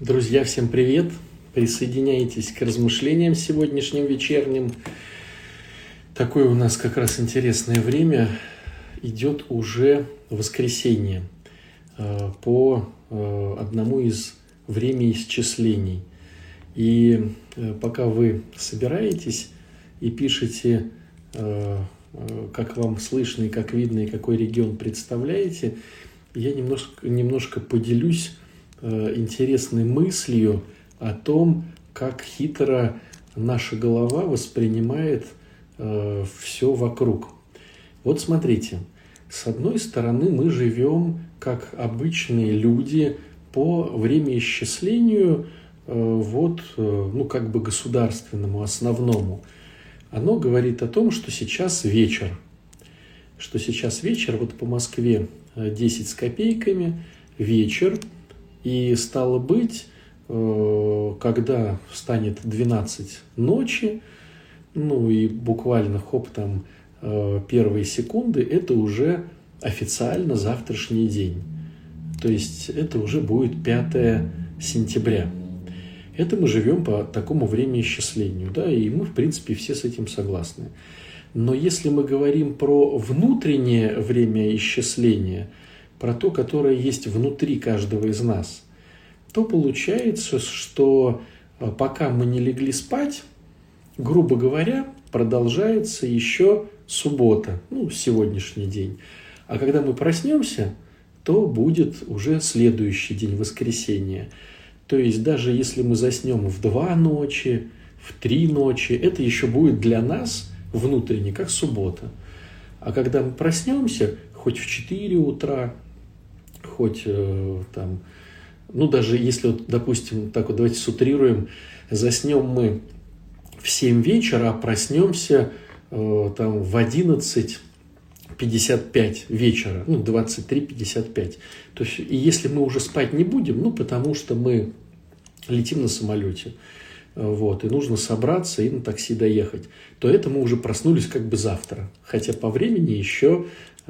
Друзья, всем привет! Присоединяйтесь к размышлениям сегодняшним вечерним. Такое у нас как раз интересное время. Идет уже воскресенье э, по э, одному из времяисчислений. И э, пока вы собираетесь и пишете, как вам слышно и как видно, и какой регион представляете, я немножко, немножко поделюсь интересной мыслью о том, как хитро наша голова воспринимает э, все вокруг. Вот смотрите, с одной стороны мы живем как обычные люди по времяисчислению э, вот, э, ну, как бы государственному, основному. Оно говорит о том, что сейчас вечер. Что сейчас вечер, вот по Москве 10 с копейками, вечер – и стало быть, э, когда станет 12 ночи, ну и буквально хоп там э, первые секунды, это уже официально завтрашний день. То есть это уже будет 5 сентября. Это мы живем по такому времяисчислению, да, и мы, в принципе, все с этим согласны. Но если мы говорим про внутреннее время исчисления – про то, которое есть внутри каждого из нас, то получается, что э, пока мы не легли спать, грубо говоря, продолжается еще суббота, ну, сегодняшний день. А когда мы проснемся, то будет уже следующий день, воскресенье. То есть даже если мы заснем в два ночи, в три ночи, это еще будет для нас внутренне, как суббота. А когда мы проснемся, хоть в 4 утра, хоть э, там, ну даже если, вот, допустим, так вот давайте сутрируем, заснем мы в 7 вечера, а проснемся э, там в 11 55 вечера, ну, 23.55. То есть, и если мы уже спать не будем, ну, потому что мы летим на самолете, вот, и нужно собраться и на такси доехать, то это мы уже проснулись как бы завтра. Хотя по времени еще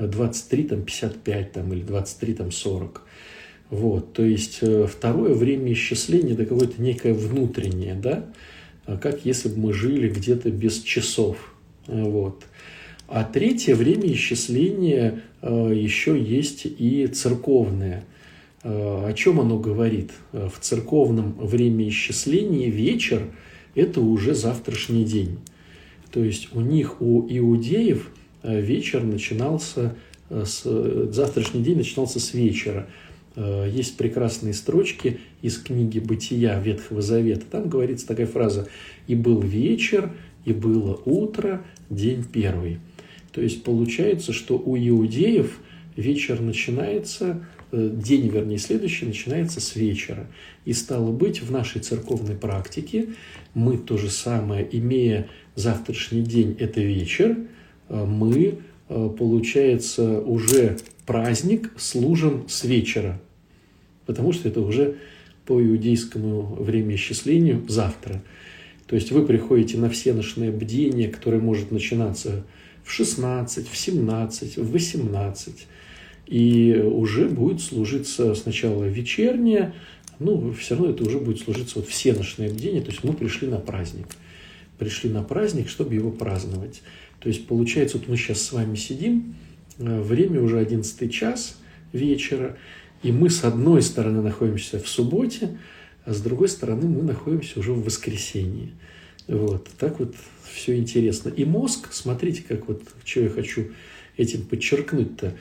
23 там, 55 там, или 23 там, 40. Вот, то есть э, второе время исчисления это какое-то некое внутреннее, да, а как если бы мы жили где-то без часов. Вот. А третье время исчисления э, еще есть и церковное. Э, о чем оно говорит? В церковном времяисчислении вечер – это уже завтрашний день. То есть у них, у иудеев, вечер начинался, э, с, завтрашний день начинался с вечера. Э, есть прекрасные строчки из книги «Бытия» Ветхого Завета. Там говорится такая фраза «И был вечер, и было утро, день первый». То есть получается, что у иудеев вечер начинается, день, вернее, следующий начинается с вечера. И стало быть, в нашей церковной практике мы то же самое, имея завтрашний день, это вечер – Э, мы, э, получается, уже праздник служим с вечера, потому что это уже по иудейскому времяисчислению завтра. То есть вы приходите на всеношное бдение, которое может начинаться в 16, в 17, в 18, и уже будет служиться сначала вечернее, ну, все равно это уже будет служиться вот всеношное бдение, то есть мы пришли на праздник. Пришли на праздник, чтобы его праздновать. То есть, получается, вот мы сейчас с вами сидим, э, время уже 11 час вечера, и мы с одной стороны находимся в субботе, а с другой стороны мы находимся уже в воскресенье. Вот, так вот все интересно. И мозг, смотрите, как вот, что я хочу этим подчеркнуть-то,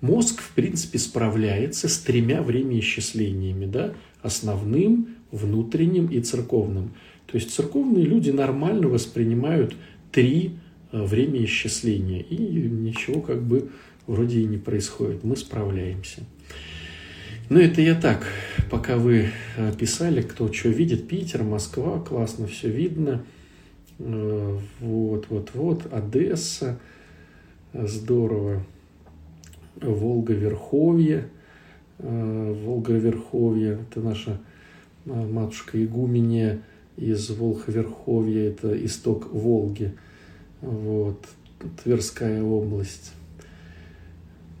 мозг, в принципе, справляется с тремя времяисчислениями, да, основным, внутренним и церковным. То есть церковные люди нормально воспринимают три время исчисления. И ничего как бы вроде и не происходит. Мы справляемся. Ну, это я так, пока вы э, писали, кто что видит. Питер, Москва, классно все видно. Э, вот, вот, вот. Одесса, здорово. Волга-Верховье. Волга-Верховье, это наша матушка Игуменья из Волха-Верховья, это исток Волги – вот, Тверская область.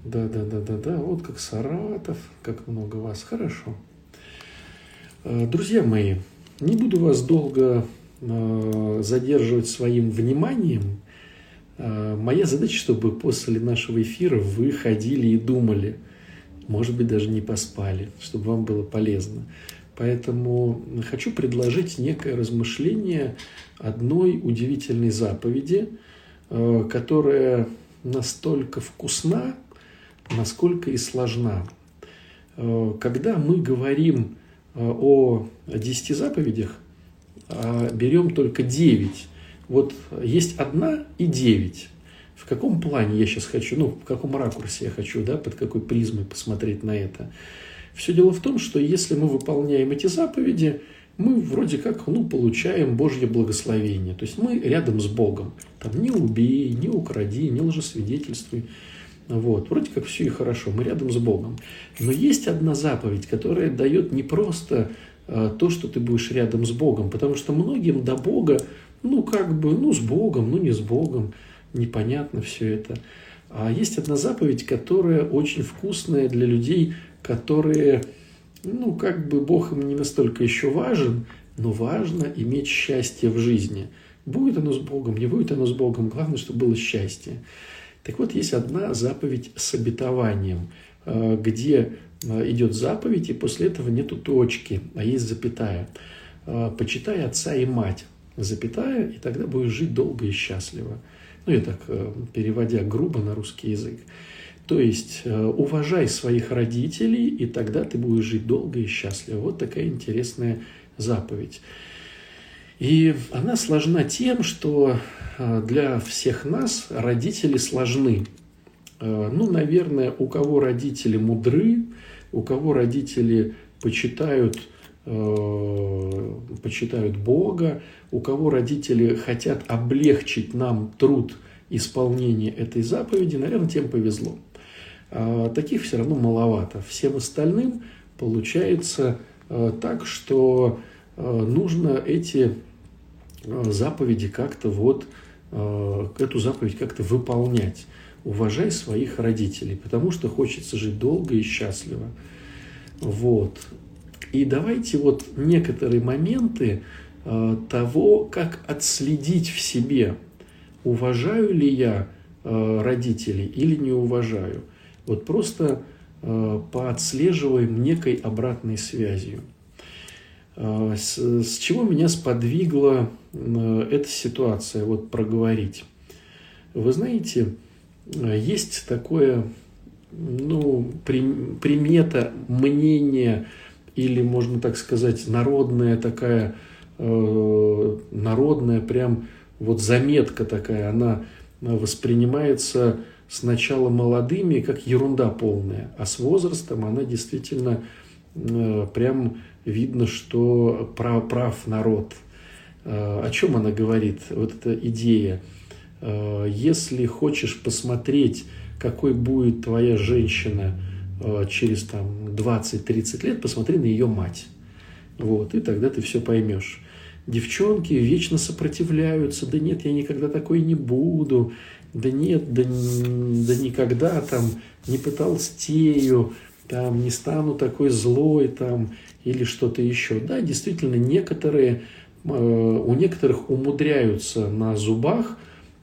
Да, да, да, да, да. Вот как Саратов, как много вас. Хорошо. Друзья мои, не буду вас долго задерживать своим вниманием. Моя задача, чтобы после нашего эфира вы ходили и думали, может быть, даже не поспали, чтобы вам было полезно. Поэтому хочу предложить некое размышление одной удивительной заповеди, э, которая настолько вкусна, насколько и сложна. Э, когда мы говорим э, о десяти заповедях, а берем только девять. Вот есть одна и девять. В каком плане я сейчас хочу, ну, в каком ракурсе я хочу, да, под какой призмой посмотреть на это. Все дело в том, что если мы выполняем эти заповеди, мы вроде как ну, получаем Божье благословение. То есть мы рядом с Богом. Там не убей, не укради, не лжесвидетельствуй. Вот. Вроде как все и хорошо, мы рядом с Богом. Но есть одна заповедь, которая дает не просто э, то, что ты будешь рядом с Богом, потому что многим до Бога, ну как бы, ну с Богом, ну не с Богом, непонятно все это. А есть одна заповедь, которая очень вкусная для людей, которые, ну, как бы Бог им не настолько еще важен, но важно иметь счастье в жизни. Будет оно с Богом, не будет оно с Богом, главное, чтобы было счастье. Так вот, есть одна заповедь с обетованием, э, где э, идет заповедь, и после этого нету точки, а есть запятая. Э, Почитай отца и мать, запятая, и тогда будешь жить долго и счастливо. Ну, я так переводя грубо на русский язык. То есть э, уважай своих родителей, и тогда ты будешь жить долго и счастливо. Вот такая интересная заповедь. И она сложна тем, что э, для всех нас родители сложны. Э, ну, наверное, у кого родители мудры, у кого родители почитают, почитают Бога, у кого родители хотят облегчить нам труд исполнения этой заповеди, наверное, тем повезло. А, таких все равно маловато. Всем остальным получается а, так, что а, нужно эти заповеди как-то вот, эту заповедь как-то выполнять. Уважай своих родителей, потому что хочется жить долго и счастливо. Вот. И давайте вот некоторые моменты того, как отследить в себе, уважаю ли я родителей или не уважаю. Вот просто э, поотслеживаем некой обратной связью. Э, с, с чего меня сподвигла э, эта ситуация вот проговорить? Вы знаете, э, есть такое ну, при, примета, мнение или, можно так сказать, народная такая, э, народная прям вот заметка такая, она воспринимается сначала молодыми, как ерунда полная, а с возрастом она действительно э, прям видно, что прав, прав народ. Э, о чем она говорит, вот эта идея? Э, если хочешь посмотреть, какой будет твоя женщина через там 20-30 лет, посмотри на ее мать. Вот, и тогда ты все поймешь. Девчонки вечно сопротивляются, да нет, я никогда такой не буду, да нет, да, да никогда там не потолстею, там не стану такой злой там или что-то еще. Да, действительно, некоторые, э, у некоторых умудряются на зубах,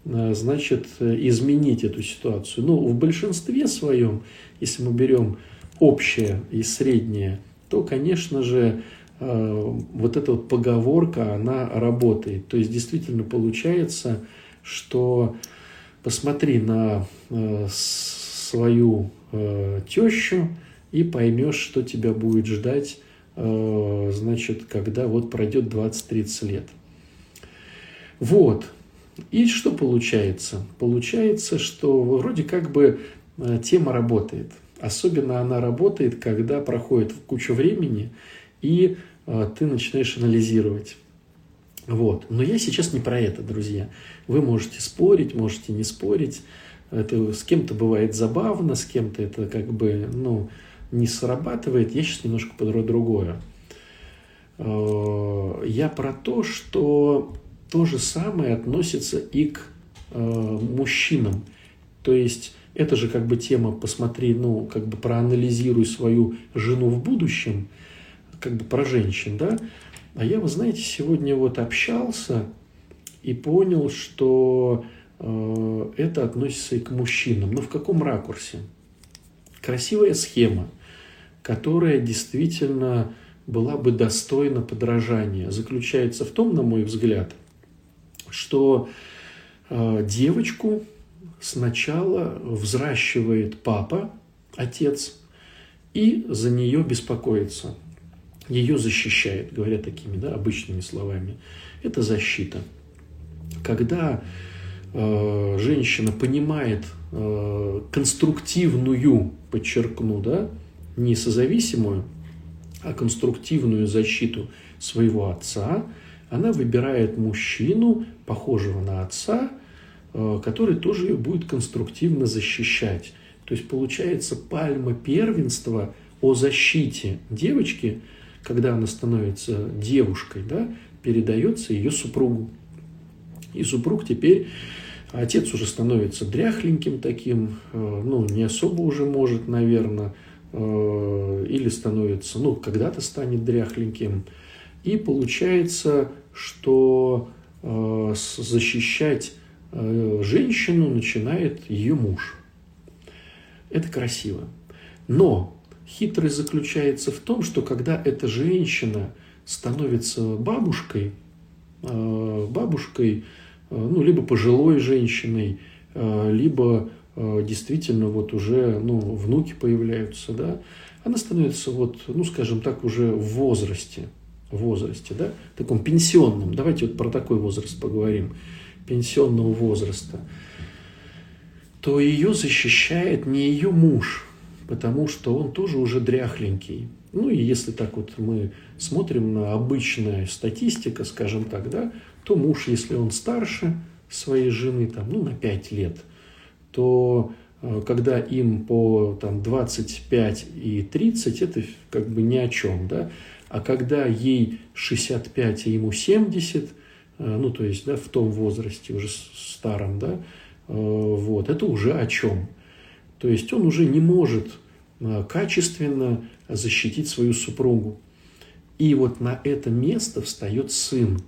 э, значит, изменить эту ситуацию. Но в большинстве своем, если мы берем общее и среднее, то, конечно же, э, вот эта вот поговорка, она работает. То есть, действительно получается, что посмотри на э, свою э, тещу и поймешь, что тебя будет ждать, э, значит, когда вот пройдет 20-30 лет. Вот. И что получается? Получается, что вроде как бы тема работает. Особенно она работает, когда проходит куча времени, и ты начинаешь анализировать. Вот. Но я сейчас не про это, друзья. Вы можете спорить, можете не спорить. Это с кем-то бывает забавно, с кем-то это как бы ну, не срабатывает. Я сейчас немножко про другое. Э, я про то, что то же самое относится и к э, мужчинам. То есть это же как бы тема «посмотри, ну, как бы проанализируй свою жену в будущем». как бы про женщин, да, а я, вы знаете, сегодня вот общался и понял, что э, это относится и к мужчинам. Но в каком ракурсе? Красивая схема, которая действительно была бы достойна подражания, заключается в том, на мой взгляд, что э, девочку сначала взращивает папа, отец, и за нее беспокоится. Ее защищает, говоря такими да, обычными словами. Это защита. Когда э, женщина понимает э, конструктивную, подчеркну, да, не созависимую, а конструктивную защиту своего отца, она выбирает мужчину, похожего на отца, э, который тоже ее будет конструктивно защищать. То есть получается пальма первенства о защите девочки, когда она становится девушкой, да, передается ее супругу. И супруг теперь, отец уже становится дряхленьким таким, э, ну, не особо уже может, наверное, э, или становится, ну, когда-то станет дряхленьким. И получается, что э, защищать женщину начинает ее муж. Это красиво. Но хитрость заключается в том, что когда эта женщина становится бабушкой, э, бабушкой, э, ну, либо пожилой женщиной, э, либо действительно вот уже, ну, внуки появляются, да, она становится вот, ну, скажем так, уже в возрасте, в возрасте, да, таком пенсионном. Давайте вот про такой возраст поговорим, пенсионного возраста то ее защищает не ее муж, потому что он тоже уже дряхленький. Ну и если так вот мы смотрим на обычная статистика, скажем так, да, то муж, если он старше своей жены, там, ну, на 5 лет, то э, когда им по там, 25 и 30, это как бы ни о чем, да, а когда ей 65, а ему 70, э, ну, то есть, да, в том возрасте уже старом, да, Э, вот, это уже о чем? То есть он уже не может э, качественно защитить свою супругу. И вот на это место встает сын,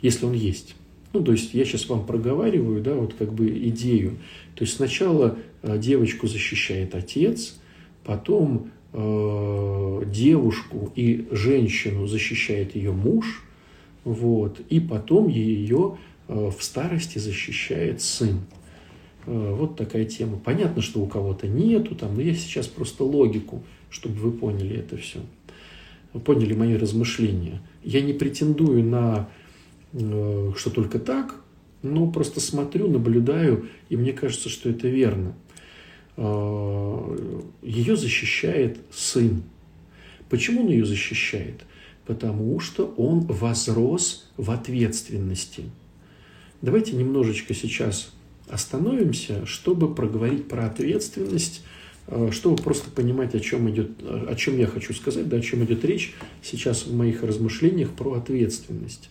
если он есть. Ну, то есть я сейчас вам проговариваю, да, вот как бы идею. То есть сначала э, девочку защищает отец, потом э, девушку и женщину защищает ее муж, вот, и потом ее э, в старости защищает сын. Э, вот такая тема. Понятно, что у кого-то нету, там, но я сейчас просто логику, чтобы вы поняли это все. Вы поняли мои размышления. Я не претендую на э, что только так, но просто смотрю, наблюдаю, и мне кажется, что это верно. Э, ее защищает сын. Почему он ее защищает? Потому что он возрос в ответственности. Давайте немножечко сейчас остановимся, чтобы проговорить про ответственность, э, чтобы просто понимать, о чем идет, о чем я хочу сказать, да, о чем идет речь сейчас в моих размышлениях про ответственность.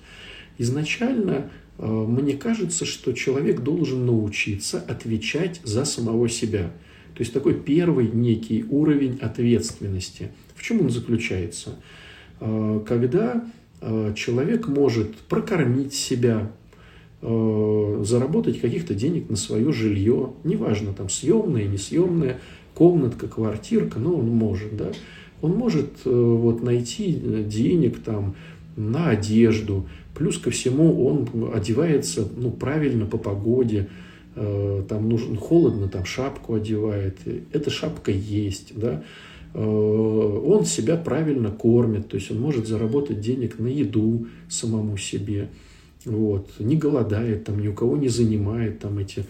Изначально э, мне кажется, что человек должен научиться отвечать за самого себя. То есть такой первый некий уровень ответственности. В чем он заключается? Э, когда человек может прокормить себя, Э, заработать каких-то денег на свое жилье, неважно, там съемное, несъемное, комнатка, квартирка, но он может, да, он может э, вот найти денег там на одежду, плюс ко всему он одевается, ну, правильно по погоде, э, там нужен холодно, там шапку одевает, эта шапка есть, да, он себя правильно кормит, то есть он может заработать денег на еду самому себе, вот, не голодает, там, ни у кого не занимает там эти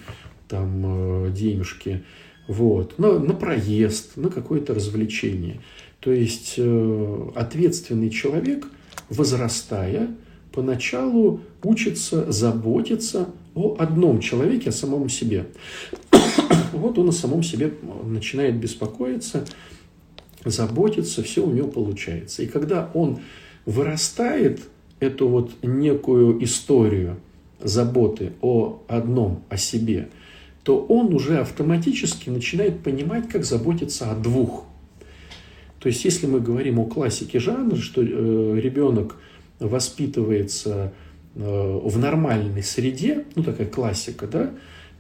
там э, денежки, вот, на, на проезд, на какое-то развлечение. То есть э, ответственный человек, возрастая, поначалу учится заботиться о одном человеке, о самом себе. вот он о самом себе начинает беспокоиться, заботиться, все у него получается. И когда он вырастает – эту вот некую историю заботы о одном, о себе, то он уже автоматически начинает понимать, как заботиться о двух. То есть, если мы говорим о классике жанра, что э, ребенок воспитывается э, в нормальной среде, ну такая классика, да,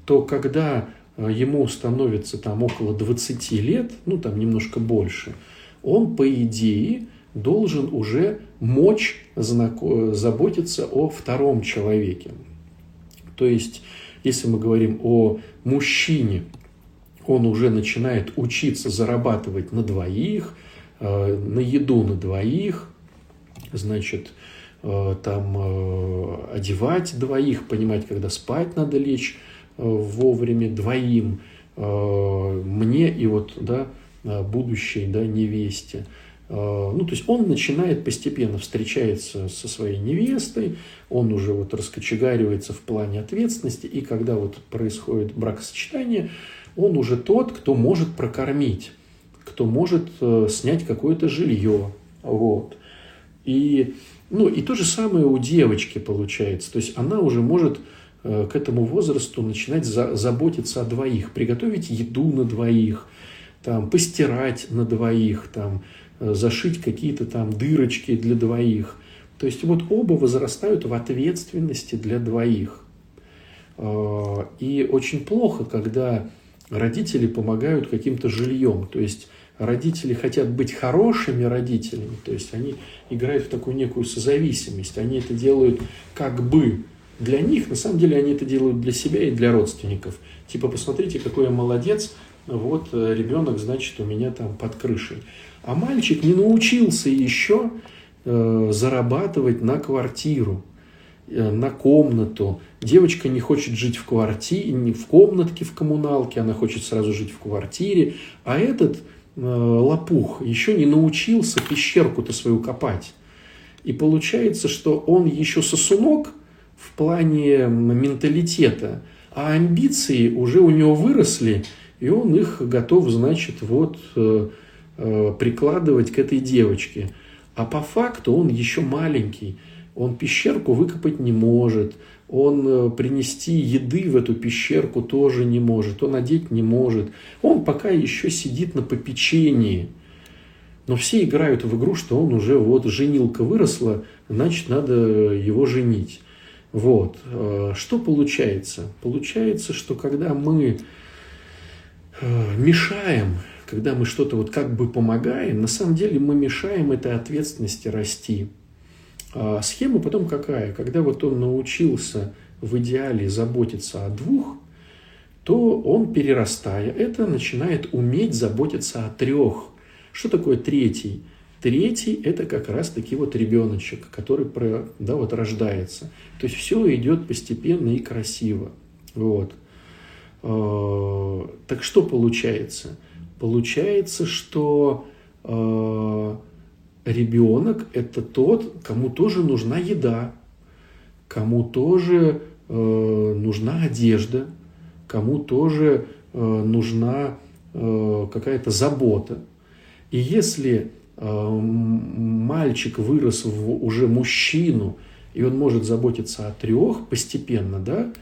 то когда э, ему становится там около 20 лет, ну там немножко больше, он по идее должен уже мочь заботиться о втором человеке. То есть, если мы говорим о мужчине, он уже начинает учиться зарабатывать на двоих, э, на еду на двоих, значит, э, там э, одевать двоих, понимать, когда спать надо лечь вовремя двоим, мне и вот, да, будущей, да, невесте. Ну, то есть он начинает постепенно встречается со своей невестой, он уже вот раскочегаривается в плане ответственности, и когда вот происходит бракосочетание, он уже тот, кто может прокормить, кто может э, снять какое-то жилье. Вот. И, ну, и то же самое у девочки получается. То есть она уже может э, к этому возрасту начинать за, заботиться о двоих, приготовить еду на двоих, там, постирать на двоих, там, э, зашить какие-то там дырочки для двоих. То есть вот оба возрастают в ответственности для двоих. И очень плохо, когда родители помогают каким-то жильем. То есть родители хотят быть хорошими родителями, то есть они играют в такую некую созависимость. Они это делают как бы для них, на самом деле они это делают для себя и для родственников. Типа, посмотрите, какой я молодец, вот э, ребенок, значит, у меня там под крышей. А мальчик не научился еще э, зарабатывать на квартиру. Э, на комнату. Девочка не хочет жить в квартире, не в комнатке в коммуналке, она хочет сразу жить в квартире. А этот э, лопух еще не научился пещерку-то свою копать. И получается, что он еще сосунок в плане менталитета, а амбиции уже у него выросли, и он их готов, значит, вот э, прикладывать к этой девочке. А по факту он еще маленький – он пещерку выкопать не может, он э, принести еды в эту пещерку тоже не может, он одеть не может. Он пока еще сидит на попечении. Но все играют в игру, что он уже вот женилка выросла, значит, надо его женить. Вот. Э, что получается? Получается, что когда мы э, мешаем, когда мы что-то вот как бы помогаем, на самом деле мы мешаем этой ответственности расти. А схема потом какая? Когда вот он научился в идеале заботиться о двух, то он, перерастая это, начинает уметь заботиться о трех. Что такое третий? Третий – это как раз-таки вот ребеночек, который да, вот рождается. То есть все идет постепенно и красиво. Вот. А, так что получается? Получается, что а, ребенок – это тот, кому тоже нужна еда, кому тоже э, нужна одежда, кому тоже э, нужна э, какая-то забота. И если э, мальчик вырос в уже мужчину, и он может заботиться о трех постепенно, да, э,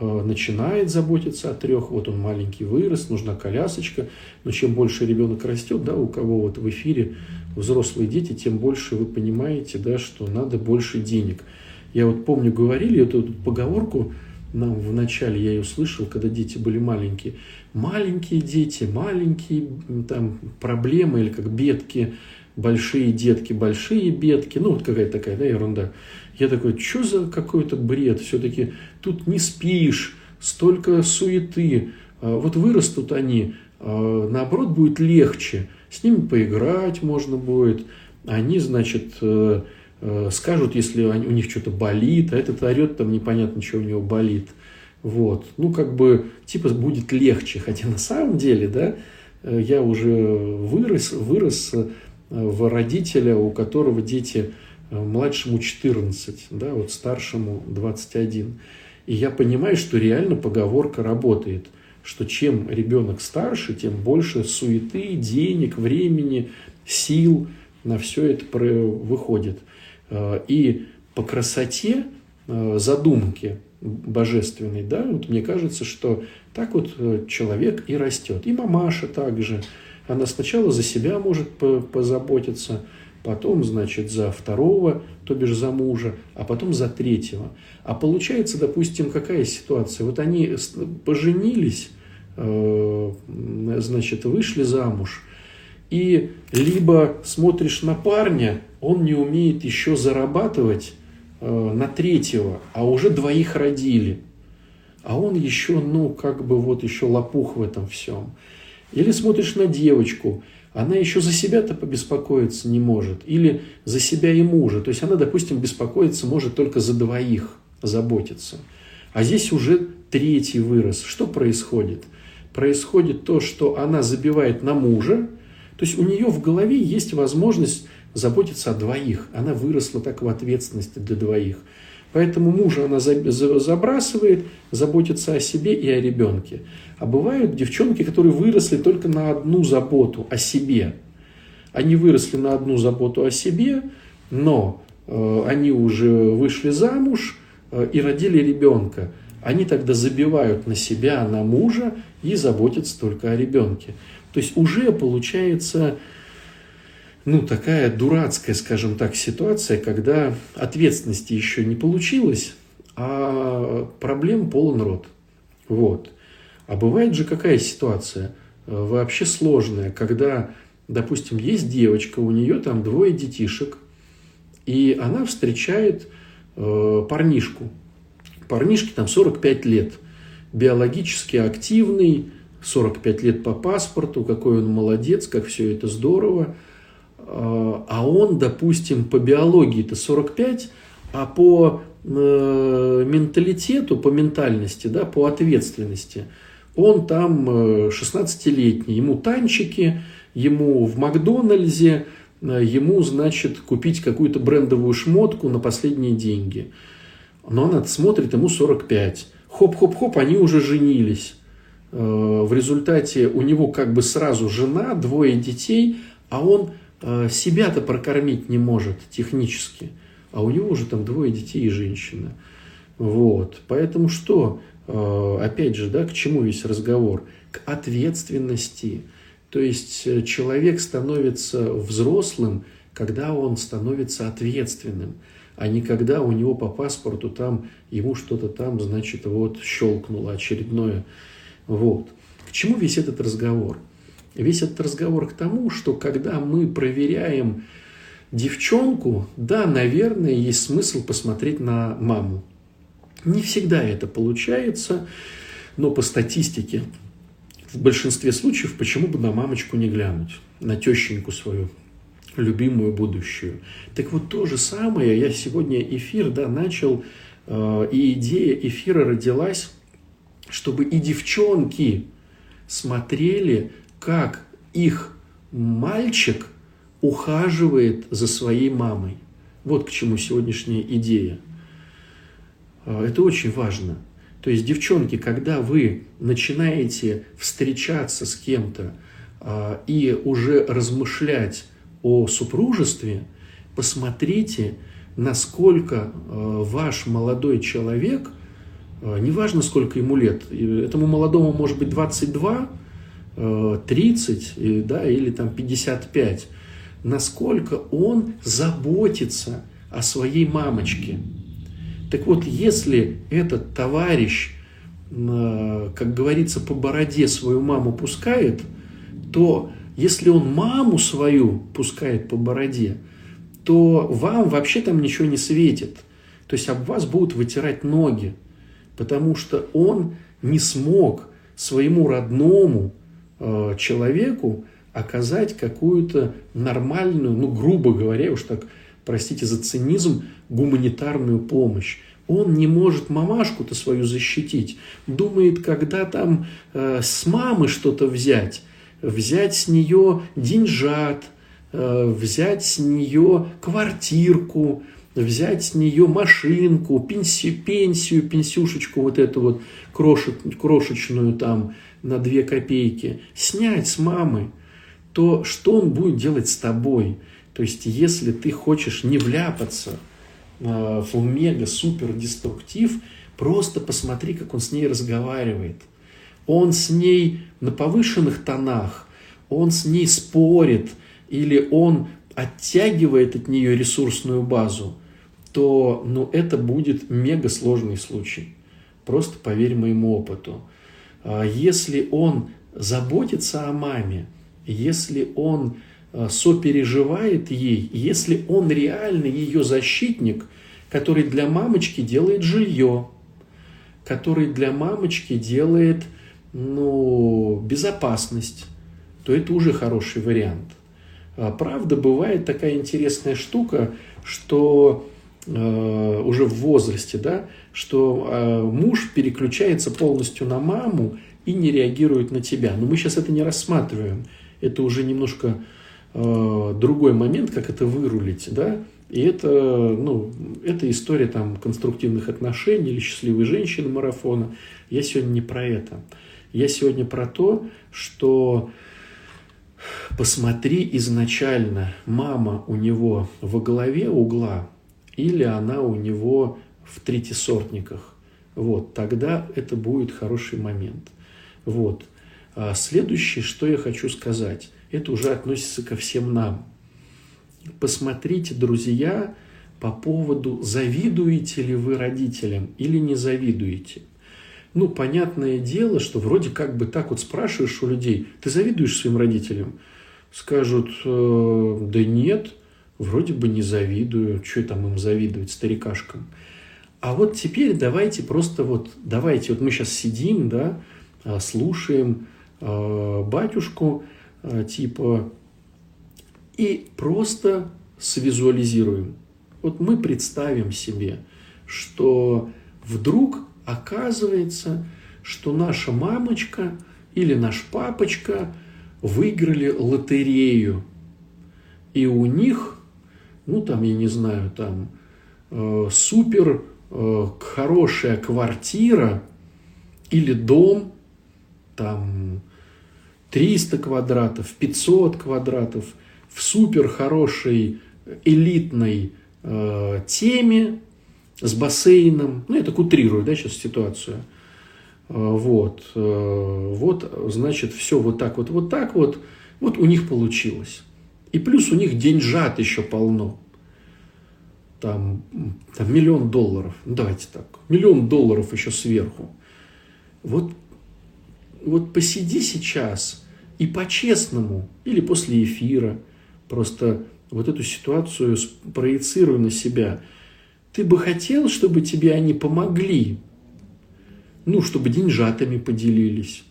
начинает заботиться о трех, вот он маленький вырос, нужна колясочка, но чем больше ребенок растет, да, у кого вот в эфире взрослые дети, тем больше вы понимаете, да, что надо больше денег. Я вот помню, говорили эту, поговорку, нам в начале я ее слышал, когда дети были маленькие. Маленькие дети, маленькие там проблемы или как бедки, большие детки, большие бедки, ну вот какая-то такая, да, ерунда. Я такой, что за какой-то бред, все-таки тут не спишь, столько суеты, а вот вырастут они, а наоборот будет легче с ними поиграть можно будет. Они, значит, э, э, скажут, если у них что-то болит, а этот орет, там непонятно, что у него болит. Вот. Ну, как бы, типа, будет легче. Хотя на самом деле, да, э, я уже вырос, вырос в родителя, у которого дети младшему 14, да, вот старшему 21. И я понимаю, что реально поговорка работает что чем ребенок старше, тем больше суеты, денег, времени, сил на все это выходит. Э, и по красоте э, задумки божественной, да, вот мне кажется, что так вот э, человек и растет. И мамаша также. Она сначала за себя может позаботиться, потом, значит, за второго, то бишь за мужа, а потом за третьего. А получается, допустим, какая ситуация? Вот они поженились, э, значит, вышли замуж, и либо смотришь на парня, он не умеет еще зарабатывать э, на третьего, а уже двоих родили. А он еще, ну, как бы вот еще лопух в этом всем. Или смотришь на девочку, она еще за себя-то побеспокоиться не может. Или за себя и мужа. То есть она, допустим, беспокоиться может только за двоих заботиться. А здесь уже третий вырос. Что происходит? Происходит то, что она забивает на мужа. То есть у нее в голове есть возможность заботиться о двоих. Она выросла так в ответственности для двоих. Поэтому мужа она забрасывает, заботится о себе и о ребенке. А бывают девчонки, которые выросли только на одну заботу о себе. Они выросли на одну заботу о себе, но э, они уже вышли замуж э, и родили ребенка. Они тогда забивают на себя, на мужа и заботятся только о ребенке. То есть уже получается ну, такая дурацкая, скажем так, ситуация, когда ответственности еще не получилось, а проблем полон рот. Вот. А бывает же какая ситуация э, вообще сложная, когда, допустим, есть девочка, у нее там двое детишек, и она встречает э, парнишку. Парнишке там 45 лет, биологически активный, 45 лет по паспорту, какой он молодец, как все это здорово – а, а он, допустим, по биологии-то 45, а по э, менталитету, по ментальности, да, по ответственности, он там 16-летний, э, ему танчики, ему в Макдональдсе, э, ему, значит, купить какую-то брендовую шмотку на последние деньги. Но она смотрит, ему 45. Хоп-хоп-хоп, они уже женились. В результате у него как бы сразу жена, двое детей, а он Э, себя-то прокормить не может технически, а у него уже там двое детей и женщина. Вот. Поэтому что? Э, опять же, да, к чему весь разговор? К ответственности. То есть э, человек становится взрослым, когда он становится ответственным, а не когда у него по паспорту там ему что-то там, значит, вот щелкнуло очередное. Вот. К чему весь этот разговор? Весь этот разговор к тому, что когда мы проверяем девчонку, да, наверное, есть смысл посмотреть на маму. Не всегда это получается, но по статистике в большинстве случаев почему бы на мамочку не глянуть, на тещеньку свою, любимую будущую. Так вот то же самое, я сегодня эфир да, начал, э, и идея эфира родилась, чтобы и девчонки смотрели как их мальчик ухаживает за своей мамой. Вот к чему сегодняшняя идея. А, это очень важно. То есть, девчонки, когда вы начинаете встречаться с кем-то а, и уже размышлять о супружестве, посмотрите, насколько а, ваш молодой человек, неважно сколько ему лет, этому молодому может быть 22, 30 э, да, или там 55, насколько он заботится о своей мамочке. Так вот, если этот товарищ, э, как говорится, по бороде свою маму пускает, то если он маму свою пускает по бороде, то вам вообще там ничего не светит. То есть об вас будут вытирать ноги, потому что он не смог своему родному человеку оказать какую-то нормальную, ну, грубо говоря, уж так, простите за цинизм, гуманитарную помощь. Он не может мамашку-то свою защитить. Думает, когда там э, с мамы что-то взять, взять с нее деньжат, э, взять с нее квартирку, взять с нее машинку, пенсию, пенсию, пенсюшечку вот эту вот крошет, крошечную там, на 2 копейки, снять с мамы, то что он будет делать с тобой? То есть, если ты хочешь не вляпаться э, в мега-супер деструктив, просто посмотри, как он с ней разговаривает. Он с ней на повышенных тонах, он с ней спорит или он оттягивает от нее ресурсную базу, то ну, это будет мега сложный случай. Просто поверь моему опыту. А если он заботится о маме, если он а, сопереживает ей, если он реально ее защитник, который для мамочки делает жилье, который для мамочки делает ну, безопасность, то это уже хороший вариант. А правда, бывает такая интересная штука, что э, уже в возрасте, да, что э, муж переключается полностью на маму и не реагирует на тебя. Но мы сейчас это не рассматриваем. Это уже немножко э, другой момент, как это вырулить, да. И это, ну, это история там конструктивных отношений или счастливой женщины марафона. Я сегодня не про это. Я сегодня про то, что посмотри изначально, мама у него во главе угла или она у него в третисортниках. Вот, тогда это будет хороший момент. Вот. А следующее, что я хочу сказать, это уже относится ко всем нам. Посмотрите, друзья, по поводу, завидуете ли вы родителям или не завидуете. Ну, понятное дело, что вроде как бы так вот спрашиваешь у людей, ты завидуешь своим родителям? Скажут, э, да нет, вроде бы не завидую, что там им завидовать, старикашкам. А вот теперь давайте просто вот, давайте, вот мы сейчас сидим, да, а, слушаем э, батюшку, э, типа, и просто свизуализируем. Вот мы представим себе, что вдруг оказывается, что наша мамочка или наш папочка выиграли лотерею. И у них, ну там, я не знаю, там э, супер э, хорошая квартира или дом, там 300 квадратов, 500 квадратов – в супер хорошей элитной э, теме с бассейном. Ну, я так утрирую, да, сейчас ситуацию. Э, вот, э, вот, значит, все вот так вот, вот так вот. Вот у них получилось. И плюс у них деньжат еще полно. Там, там миллион долларов. Ну, давайте так. Миллион долларов еще сверху. Вот, вот посиди сейчас и по-честному, или после эфира – Просто вот эту ситуацию проецирую на себя. Ты бы хотел, чтобы тебе они помогли, ну, чтобы деньжатами поделились.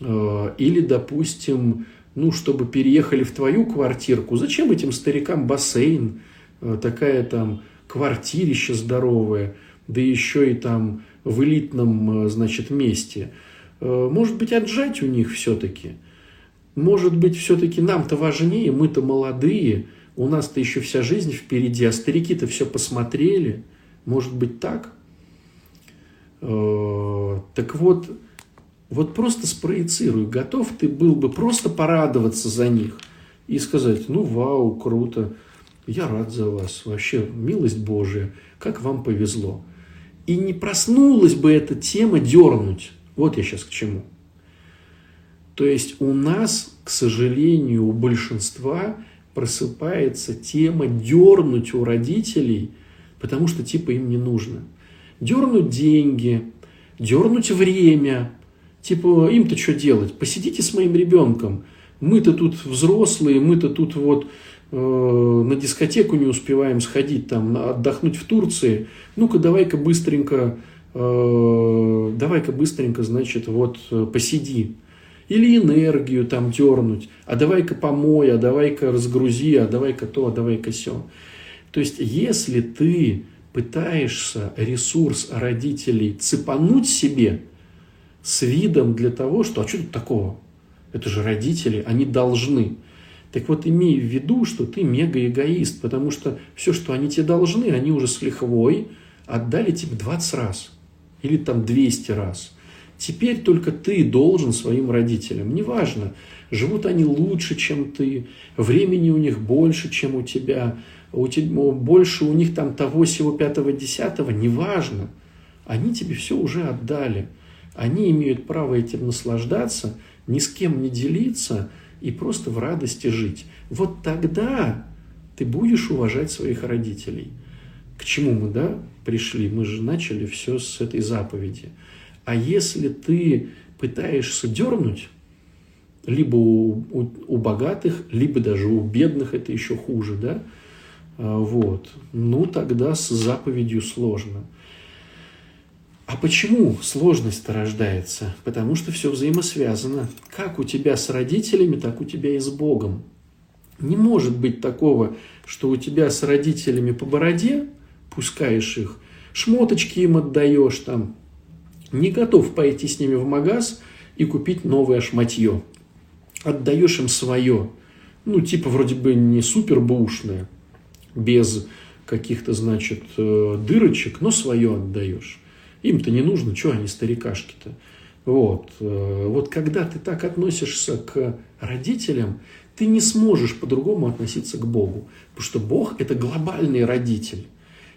А, или, допустим, ну, чтобы переехали в твою квартирку. Зачем этим старикам бассейн, а, такая там квартирище здоровая, да еще и там в элитном, а, значит, месте. Может быть, отжать у них все-таки – может быть, все-таки нам-то важнее, мы-то молодые, у нас-то еще вся жизнь впереди, а старики-то все посмотрели. Может быть так? Э, так вот, вот просто спроецируй, готов ты был бы просто порадоваться за них и сказать, ну вау, круто, я рад за вас, вообще милость Божия, как вам повезло. И не проснулась бы эта тема дернуть. Вот я сейчас к чему. То есть у нас, к сожалению, у большинства просыпается тема дернуть у родителей, потому что типа им не нужно. Дернуть деньги, дернуть время. Типа им-то что делать? Посидите с моим ребенком. Мы-то тут взрослые, мы-то тут вот э, на дискотеку не успеваем сходить, там, отдохнуть в Турции. Ну-ка, давай-ка быстренько, э, давай-ка быстренько, значит, вот э, посиди. Или энергию там дернуть, а давай-ка помой, а давай-ка разгрузи, а давай-ка то, а давай-ка все. То есть, если ты пытаешься ресурс родителей цепануть себе с видом для того, что а что тут такого? Это же родители, они должны. Так вот, имей в виду, что ты мега-эгоист, потому что все, что они тебе должны, они уже с лихвой отдали тебе 20 раз или там 200 раз. Теперь только ты должен своим родителям. Неважно, живут они лучше, чем ты, времени у них больше, чем у тебя, у тебя больше у них там того, всего пятого, десятого, неважно. Они тебе все уже отдали. Они имеют право этим наслаждаться, ни с кем не делиться и просто в радости жить. Вот тогда ты будешь уважать своих родителей. К чему мы, да, пришли? Мы же начали все с этой заповеди. А если ты пытаешься дернуть, либо у, у, у богатых, либо даже у бедных, это еще хуже, да, а, вот, ну тогда с заповедью сложно. А почему сложность-то рождается? Потому что все взаимосвязано. Как у тебя с родителями, так у тебя и с Богом. Не может быть такого, что у тебя с родителями по бороде, пускаешь их, шмоточки им отдаешь там, не готов пойти с ними в магаз и купить новое шматье. Отдаешь им свое, ну, типа вроде бы не супер бушное, без каких-то, значит, э, дырочек, но свое отдаешь. Им-то не нужно, что они старикашки-то. Вот. Э, вот когда ты так относишься к родителям, ты не сможешь по-другому относиться к Богу. Потому что Бог – это глобальный родитель.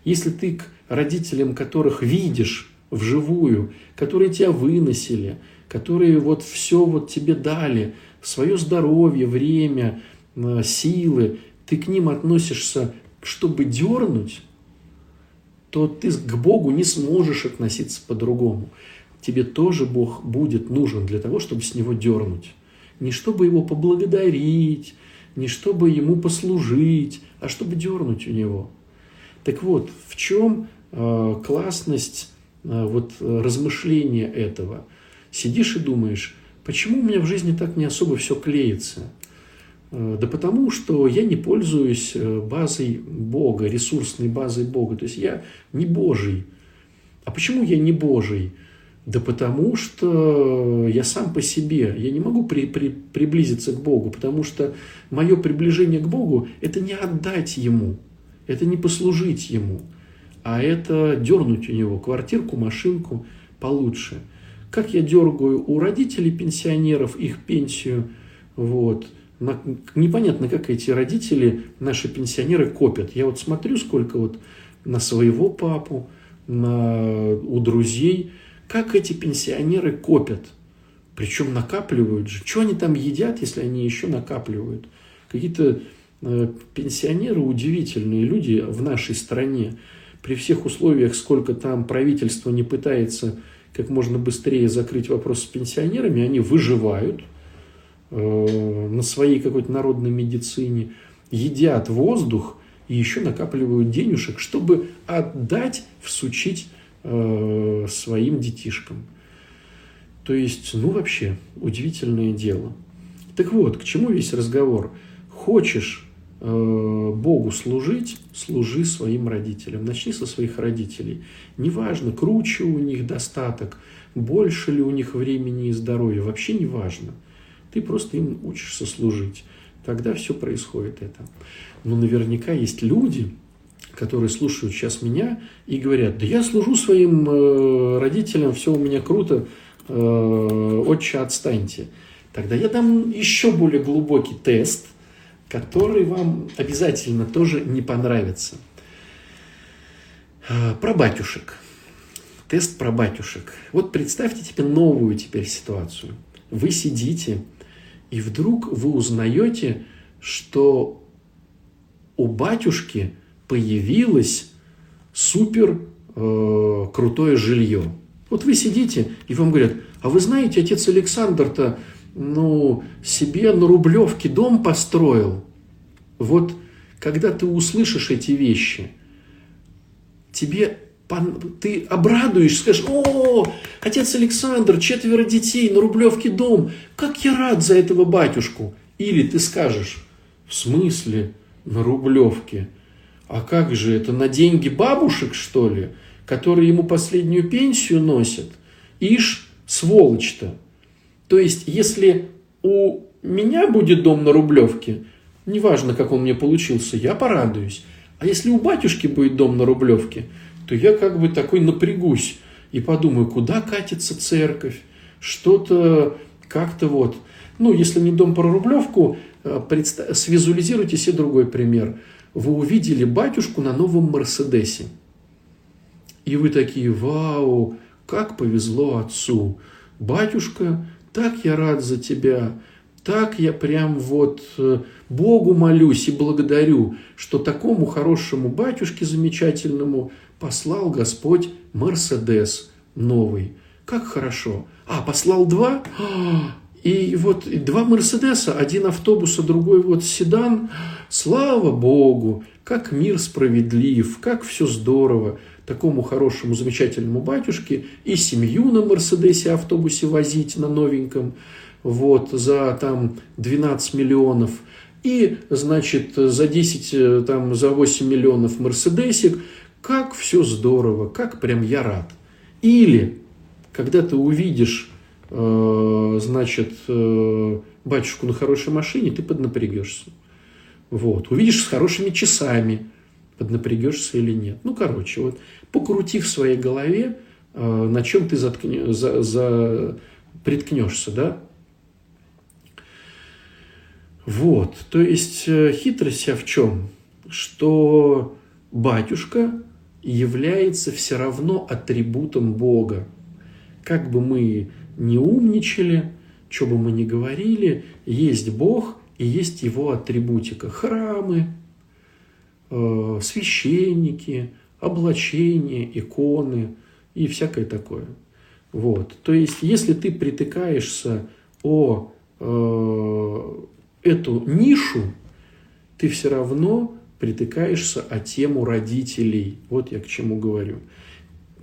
Если ты к родителям, которых видишь вживую, которые тебя выносили, которые вот все вот тебе дали, свое здоровье, время, э, силы, ты к ним относишься, чтобы дернуть, то ты к Богу не сможешь относиться по-другому. Тебе тоже Бог будет нужен для того, чтобы с Него дернуть. Не чтобы Его поблагодарить, не чтобы Ему послужить, а чтобы дернуть у Него. Так вот, в чем э, классность э, вот, размышления этого? Сидишь и думаешь, почему у меня в жизни так не особо все клеится? Э, да потому, что я не пользуюсь э, базой Бога, ресурсной базой Бога. То есть я не Божий. А почему я не Божий? Да потому что я сам по себе, я не могу при, при, приблизиться к Богу, потому что мое приближение к Богу – это не отдать Ему, это не послужить Ему, а это дернуть у Него квартирку, машинку получше. Как я дергаю у родителей пенсионеров их пенсию, вот, непонятно, как эти родители, наши пенсионеры копят. Я вот смотрю, сколько вот на своего папу, на, у друзей, как эти пенсионеры копят. Причем накапливают же. Что они там едят, если они еще накапливают? Какие-то э, пенсионеры удивительные люди в нашей стране. При всех условиях, сколько там правительство не пытается как можно быстрее закрыть вопрос с пенсионерами, они выживают – Э, на своей какой-то народной медицине, едят воздух и еще накапливают денежек, чтобы отдать, всучить э, своим детишкам. То есть, ну вообще, удивительное дело. Так вот, к чему весь разговор? Хочешь э, Богу служить, служи своим родителям. Начни со своих родителей. Неважно, круче у них достаток, больше ли у них времени и здоровья, вообще не важно – ты просто им учишься служить. Тогда все происходит это. Но наверняка есть люди, которые слушают сейчас меня и говорят, да я служу своим э, родителям, все у меня круто, э, отче, отстаньте. Тогда я дам еще более глубокий тест, который вам обязательно тоже не понравится. Э, про батюшек. Тест про батюшек. Вот представьте теперь новую теперь ситуацию. Вы сидите и вдруг вы узнаете, что у батюшки появилось супер э, крутое жилье. Вот вы сидите, и вам говорят, а вы знаете, отец Александр-то ну, себе на Рублевке дом построил. Вот когда ты услышишь эти вещи, тебе ты обрадуешься, скажешь, о, отец Александр, четверо детей, на Рублевке дом, как я рад за этого батюшку. Или ты скажешь, в смысле на Рублевке? А как же это, на деньги бабушек, что ли, которые ему последнюю пенсию носят? Ишь, сволочь-то. То есть, если у меня будет дом на Рублевке, неважно, как он мне получился, я порадуюсь. А если у батюшки будет дом на Рублевке – то я как бы такой напрягусь и подумаю, куда катится церковь, что-то как-то вот. Ну, если не дом про Рублевку, э, представ... свизуализируйте себе другой пример. Вы увидели батюшку на новом Мерседесе. И вы такие, вау, как повезло отцу. Батюшка, так я рад за тебя. Так я прям вот э, Богу молюсь и благодарю, что такому хорошему батюшке замечательному послал Господь Мерседес новый. Как хорошо. А, послал два? И вот два Мерседеса, один автобус, а другой вот седан. Слава Богу, как мир справедлив, как все здорово. Такому хорошему, замечательному батюшке и семью на Мерседесе автобусе возить на новеньком, вот, за там 12 миллионов. И, значит, за 10, э, там, за 8 миллионов Мерседесик. Как все здорово, как прям я рад. Или, когда ты увидишь Э, значит, э, батюшку на хорошей машине, ты поднапрягешься. Вот. Увидишь с хорошими часами, поднапрягешься или нет. Ну, короче, вот покрути в своей голове, э, на чем ты заткне, за, за, приткнешься, да? Вот, то есть хитрость вся в чем? Что батюшка является все равно атрибутом Бога. Как бы мы не умничали, что бы мы ни говорили, есть Бог и есть Его атрибутика. Храмы, э, священники, облачения, иконы и всякое такое. Вот. То есть, если ты притыкаешься о э, эту нишу, ты все равно притыкаешься о тему родителей. Вот я к чему говорю.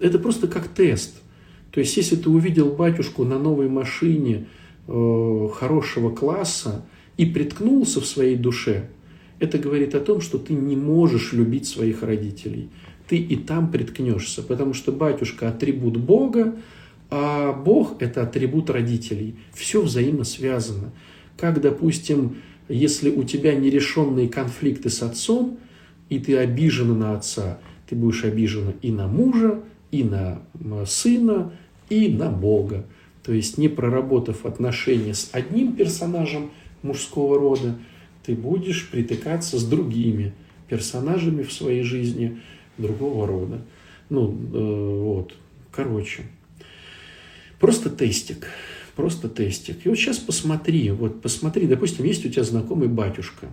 Это просто как тест. То есть, если ты увидел батюшку на новой машине э, хорошего класса и приткнулся в своей душе, это говорит о том, что ты не можешь любить своих родителей. Ты и там приткнешься, потому что батюшка – атрибут Бога, а Бог – это атрибут родителей. Все взаимосвязано. Как, допустим, если у тебя нерешенные конфликты с отцом, и ты обижена на отца, ты будешь обижена и на мужа, и на сына, и на Бога. То есть не проработав отношения с одним персонажем мужского рода, ты будешь притыкаться с другими персонажами в своей жизни другого рода. Ну, э, вот, короче. Просто тестик, просто тестик. И вот сейчас посмотри, вот посмотри, допустим, есть у тебя знакомый батюшка.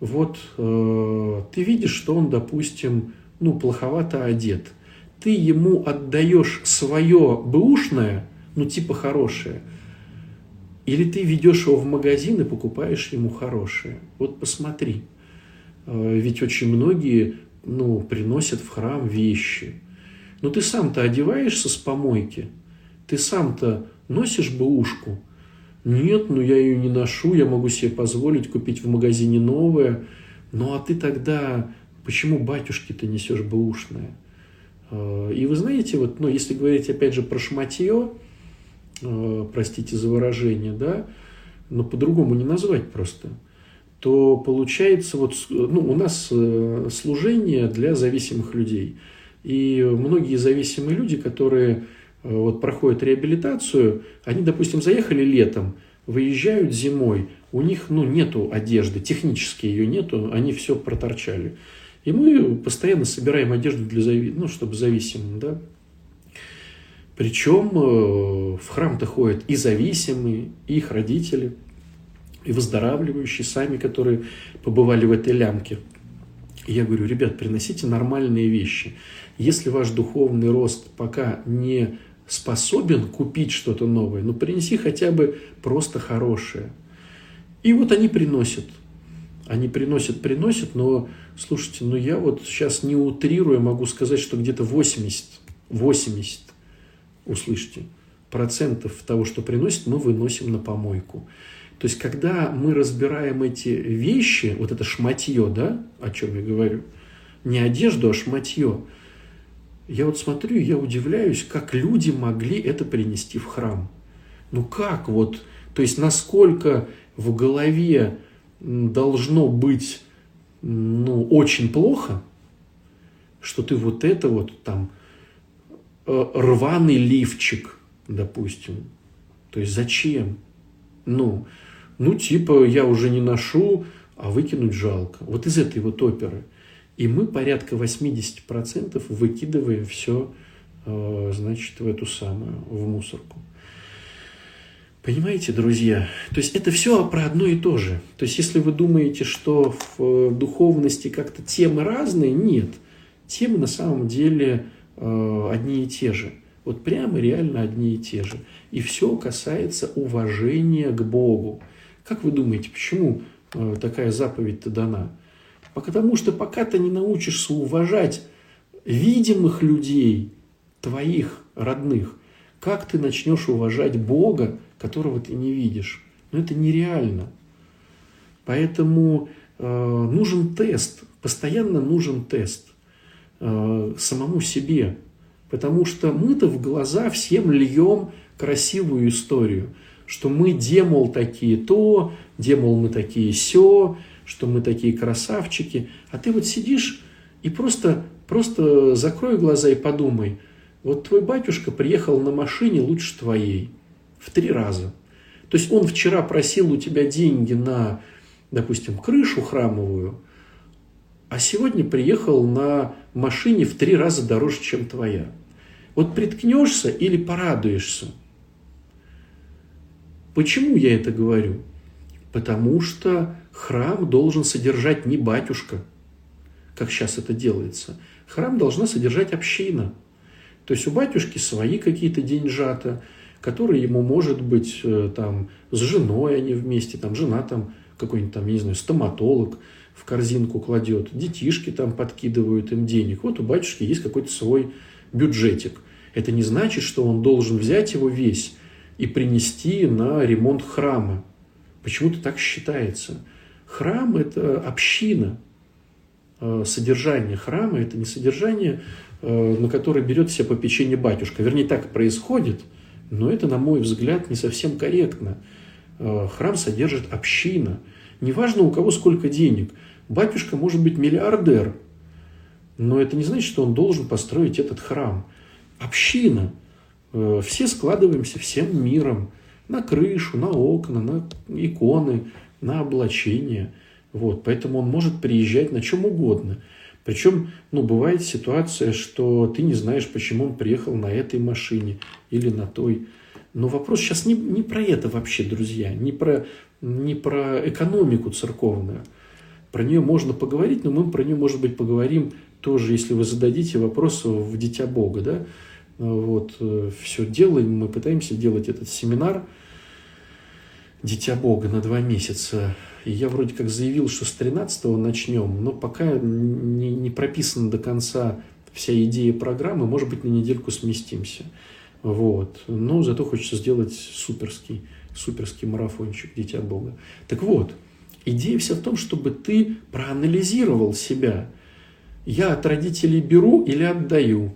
Вот э, ты видишь, что он, допустим, ну, плоховато одет – ты ему отдаешь свое бэушное, ну типа хорошее, или ты ведешь его в магазин и покупаешь ему хорошее. Вот посмотри. А, ведь очень многие ну, приносят в храм вещи. Но ты сам-то одеваешься с помойки. Ты сам-то носишь бэушку. Нет, ну я ее не ношу, я могу себе позволить купить в магазине новое. Ну а ты тогда, почему батюшки ты несешь бэушное? Э, и вы знаете, вот, ну, если говорить опять же про шматье, э, простите за выражение, да, но по-другому не назвать просто, то получается вот, ну, у нас э, служение для зависимых людей. И многие зависимые люди, которые вот проходят реабилитацию, они, допустим, заехали летом, выезжают зимой, у них ну, нету одежды, технически ее нету, они все проторчали. И мы постоянно собираем одежду для зави... ну, чтобы зависимым, да. Причем э, в храм-то ходят и зависимые, и их родители, и выздоравливающие сами, которые побывали в этой лямке. И я говорю, ребят, приносите нормальные вещи. Если ваш духовный рост пока не способен купить что-то новое, ну принеси хотя бы просто хорошее. И вот они приносят. Они приносят, приносят, но Слушайте, ну я вот сейчас не утрируя могу сказать, что где-то 80, 80, услышьте, процентов того, что приносит, мы выносим на помойку. То есть, когда мы разбираем эти вещи, вот это шматье, да, о чем я говорю, не одежду, а шматье, я вот смотрю, я удивляюсь, как люди могли это принести в храм. Ну как вот, то есть насколько в голове должно быть ну, очень плохо, что ты вот это вот там э, рваный лифчик, допустим. То есть зачем? Ну, ну, типа, я уже не ношу, а выкинуть жалко. Вот из этой вот оперы. И мы порядка 80% выкидываем все, э, значит, в эту самую, в мусорку. Понимаете, друзья? То есть это все про одно и то же. То есть если вы думаете, что в духовности как-то темы разные, нет. Темы на самом деле э, одни и те же. Вот прямо реально одни и те же. И все касается уважения к Богу. Как вы думаете, почему э, такая заповедь-то дана? Потому что пока ты не научишься уважать видимых людей, твоих родных, как ты начнешь уважать Бога, которого ты не видишь? Ну, это нереально. Поэтому э, нужен тест, постоянно нужен тест э, самому себе. Потому что мы-то в глаза всем льем красивую историю, что мы демол такие то, демол мы такие все, что мы такие красавчики. А ты вот сидишь и просто, просто закрой глаза и подумай, вот твой батюшка приехал на машине лучше твоей в три раза. То есть он вчера просил у тебя деньги на, допустим, крышу храмовую, а сегодня приехал на машине в три раза дороже, чем твоя. Вот приткнешься или порадуешься? Почему я это говорю? Потому что храм должен содержать не батюшка, как сейчас это делается. Храм должна содержать община. То есть у батюшки свои какие-то деньжата, которые ему, может быть, э, там, с женой они вместе, там, жена там какой-нибудь там, я не знаю, стоматолог в корзинку кладет, детишки там подкидывают им денег. Вот у батюшки есть какой-то свой бюджетик. Это не значит, что он должен взять его весь и принести на ремонт храма. Почему-то так считается. Храм – это община. Э, содержание храма – это не содержание, э, на которое берет все попечение батюшка. Вернее, так происходит – но это, на мой взгляд, не совсем корректно. Э, храм содержит община. Неважно, у кого сколько денег. Батюшка может быть миллиардер, но это не значит, что он должен построить этот храм. Община. Все складываемся всем миром. На крышу, на окна, на иконы, на облачение. Вот. Поэтому он может приезжать на чем угодно – причем, ну, бывает ситуация, что ты не знаешь, почему он приехал на этой машине или на той. Но вопрос сейчас не, не про это вообще, друзья, не про, не про экономику церковную. Про нее можно поговорить, но мы про нее, может быть, поговорим тоже, если вы зададите вопрос в Дитя Бога. Да? Вот, э, все делаем, мы пытаемся делать этот семинар Дитя Бога на два месяца и я вроде как заявил, что с 13 начнем, но пока не, не прописана до конца вся идея программы, может быть, на недельку сместимся. Вот. Но зато хочется сделать суперский, суперский марафончик «Дитя Бога». Так вот, идея вся в том, чтобы ты проанализировал себя. Я от родителей беру или отдаю?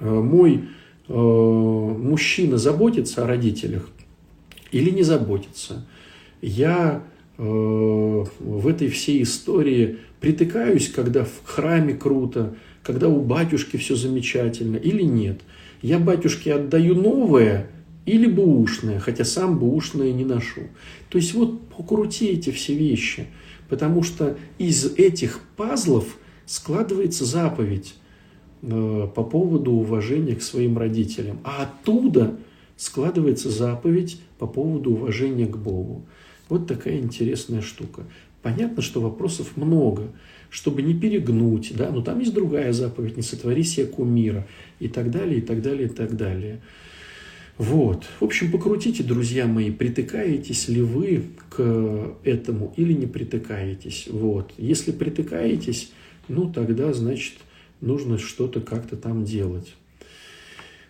Э, мой э, мужчина заботится о родителях или не заботится? Я Э, в этой всей истории притыкаюсь, когда в храме круто, когда у батюшки все замечательно или нет. Я батюшке отдаю новое или бэушное, хотя сам бэушное не ношу. То есть вот покрути эти все вещи, потому что из этих пазлов складывается заповедь э, по поводу уважения к своим родителям, а оттуда складывается заповедь по поводу уважения к Богу. Вот такая интересная штука. Понятно, что вопросов много, чтобы не перегнуть, да, но там есть другая заповедь, не сотвори себе кумира, и так далее, и так далее, и так далее. Вот. В общем, покрутите, друзья мои, притыкаетесь ли вы к этому или не притыкаетесь. Вот. Если притыкаетесь, ну тогда, значит, нужно что-то как-то там делать.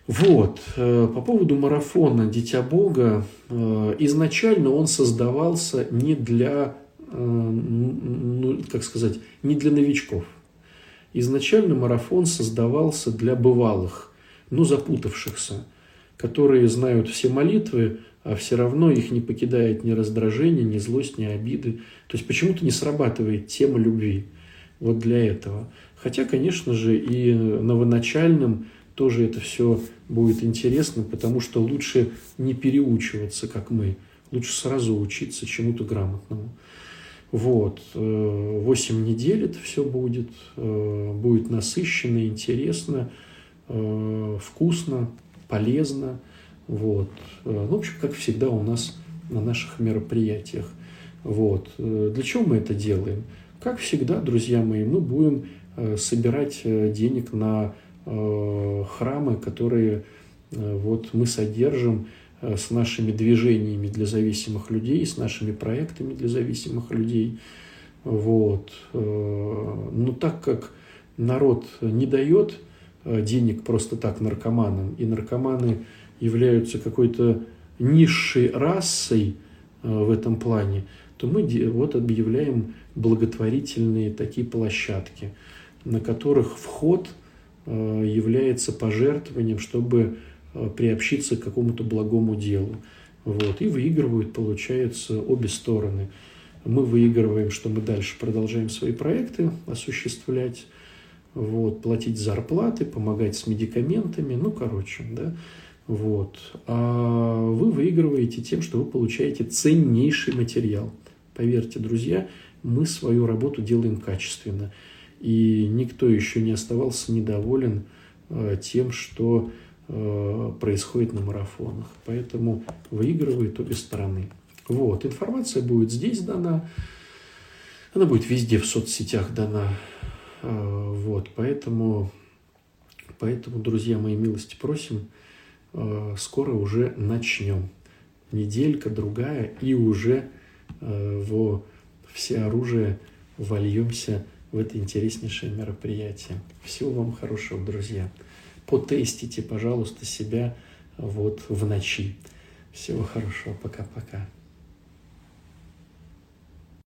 Вот, э, по поводу марафона «Дитя Бога», э, изначально он создавался не для, ну, как сказать, не для новичков. Изначально марафон создавался для бывалых, но запутавшихся, которые знают все молитвы, а все равно их не покидает ни раздражение, ни злость, ни обиды. То есть почему-то не срабатывает тема любви вот для этого. Хотя, конечно же, и новоначальным тоже это все будет интересно, потому что лучше не переучиваться, как мы. Лучше сразу учиться чему-то грамотному. Вот. Э, восемь недель это все будет. Э, будет насыщенно, интересно, э, вкусно, полезно. Вот. Ну, в общем, как всегда у нас на наших мероприятиях. Вот. Для чего мы это делаем? Как всегда, друзья мои, мы будем собирать денег на храмы, которые вот мы содержим Э, с нашими движениями для зависимых людей, с нашими проектами для зависимых людей. Вот. Э, но так как народ не дает э, денег просто так наркоманам, и наркоманы являются какой-то низшей расой в этом плане, то мы вот объявляем благотворительные такие площадки, на которых вход является пожертвованием, чтобы Э, приобщиться к какому-то благому делу. Вот. И выигрывают, получается, обе стороны. Мы выигрываем, что мы дальше продолжаем свои проекты осуществлять, вот, платить зарплаты, помогать с медикаментами, ну, короче, да, вот. А вы выигрываете тем, что вы получаете ценнейший материал. Поверьте, друзья, мы свою работу делаем качественно. И никто еще не оставался недоволен э, тем, что Э, происходит на марафонах. Поэтому выигрывают обе стороны. Вот, информация будет здесь дана, она будет везде в соцсетях дана. Э, вот, поэтому, поэтому, друзья мои, милости просим, скоро уже начнем. Неделька, другая, и уже во все оружие вольемся в это интереснейшее мероприятие. Всего вам хорошего, друзья потестите, пожалуйста, себя вот в ночи. Всего хорошего. Пока-пока.